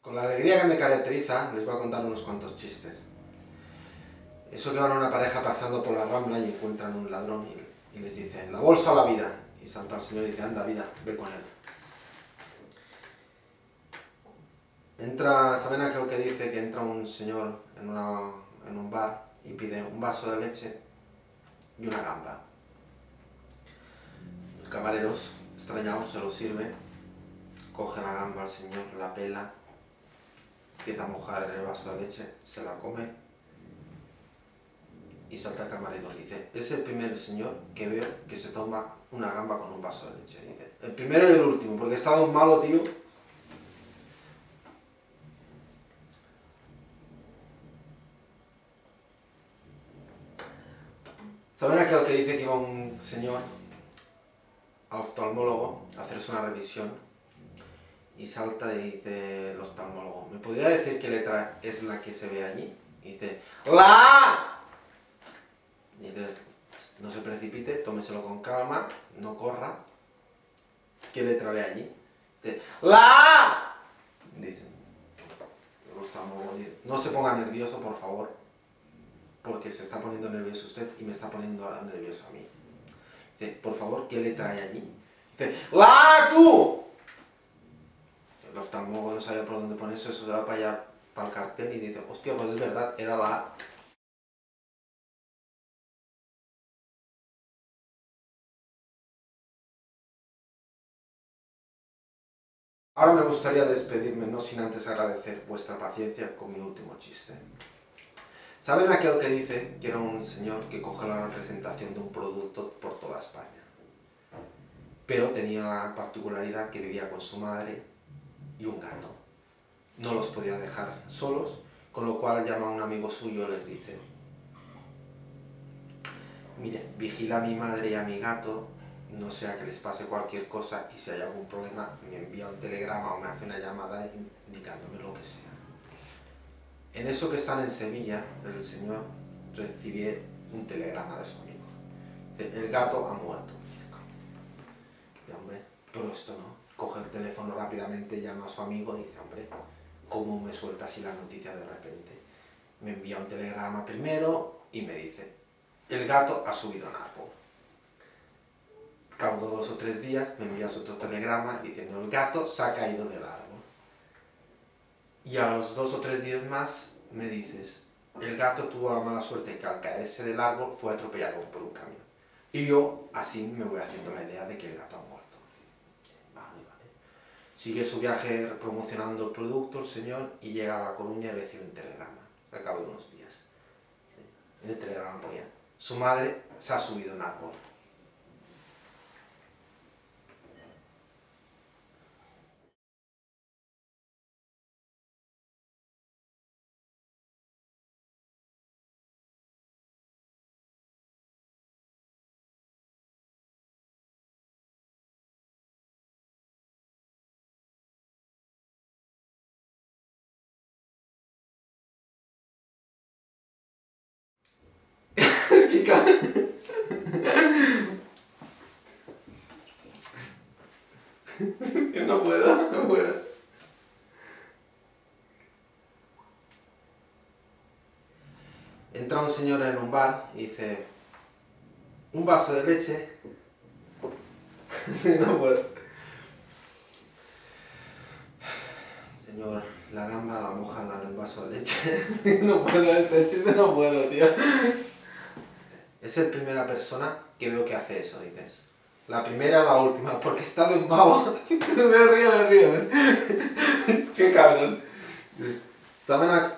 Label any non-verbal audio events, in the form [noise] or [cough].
Con la alegría que me caracteriza, les voy a contar unos cuantos chistes. Eso que van a una pareja pasando por la rambla y encuentran un ladrón y, les dicen, la bolsa a la vida. Y salta el señor y dice, anda vida, ve con él. Entra, ¿saben aquel que dice que entra un señor en, en un bar y pide un vaso de leche y una gamba? El camarero, extrañado, se lo sirve, coge la gamba al señor, la pela, empieza a mojar el vaso de leche, se la come y salta el camarero dice, es el primer señor que veo que se toma una gamba con un vaso de leche. Dice, el primero y el último, porque he estado malo, tío. ¿Saben aquel que dice que iba un señor al oftalmólogo a hacerse una revisión y salta y dice el oftalmólogo, ¿me podría decir qué letra es la que se ve allí? Y dice, ¡La! Y dice, no se precipite, tómeselo con calma, no corra. ¿Qué letra ve allí? Dice, ¡La! Dice, el oftalmólogo dice, no se ponga nervioso, por favor, porque se está poniendo nervioso usted y me está poniendo nervioso a mí. Dice, por favor, ¿qué letra hay allí? Dice, ¡La tú! El oftalmólogo ponerse, eso se va para allá, para el cartel y dice, hostia, pues es verdad, era la A. Ahora me gustaría despedirme, no sin antes agradecer vuestra paciencia con mi último chiste. ¿Saben aquel que dice que era un señor que coge la representación de un producto por toda España? Pero tenía la particularidad que vivía con su madre y un gato. No los podía dejar solos, con lo cual llama a un amigo suyo y les dice, mire, vigila a mi madre y a mi gato, no sea que les pase cualquier cosa y si hay algún problema me envía un telegrama o me hace una llamada indicándome lo que sea. En eso que están en Sevilla, el señor recibe un telegrama de su amigo. El gato ha muerto. Dice, hombre, pero esto no. Coge el teléfono rápidamente, llama a su amigo y dice, hombre, ¿cómo me suelta así la noticia de repente? Me envía un telegrama primero y me dice, el gato ha subido un árbol. Cabo dos o tres días me envías otro telegrama diciendo, el gato se ha caído del árbol. Y a los dos o tres días más me dices, el gato tuvo la mala suerte que al caerse del árbol fue atropellado por un camión. Y yo así me voy haciendo la idea de que el gato ha muerto. Sigue su viaje promocionando el producto el señor y llega a La Coruña y recibe un telegrama al cabo de unos días. En el telegrama ponía, su madre se ha subido en árbol. [laughs] no puedo, no puedo. Entra un señor en un bar y dice, un vaso de leche. [laughs] no puedo. Señor, la gamba la mojan en el vaso de leche. [laughs] no puedo, este chiste no puedo, tío. Es el primera persona que veo que hace eso, dices. La primera o la última, porque he estado en malo. me río, me río. Qué cabrón. ¿Saben a...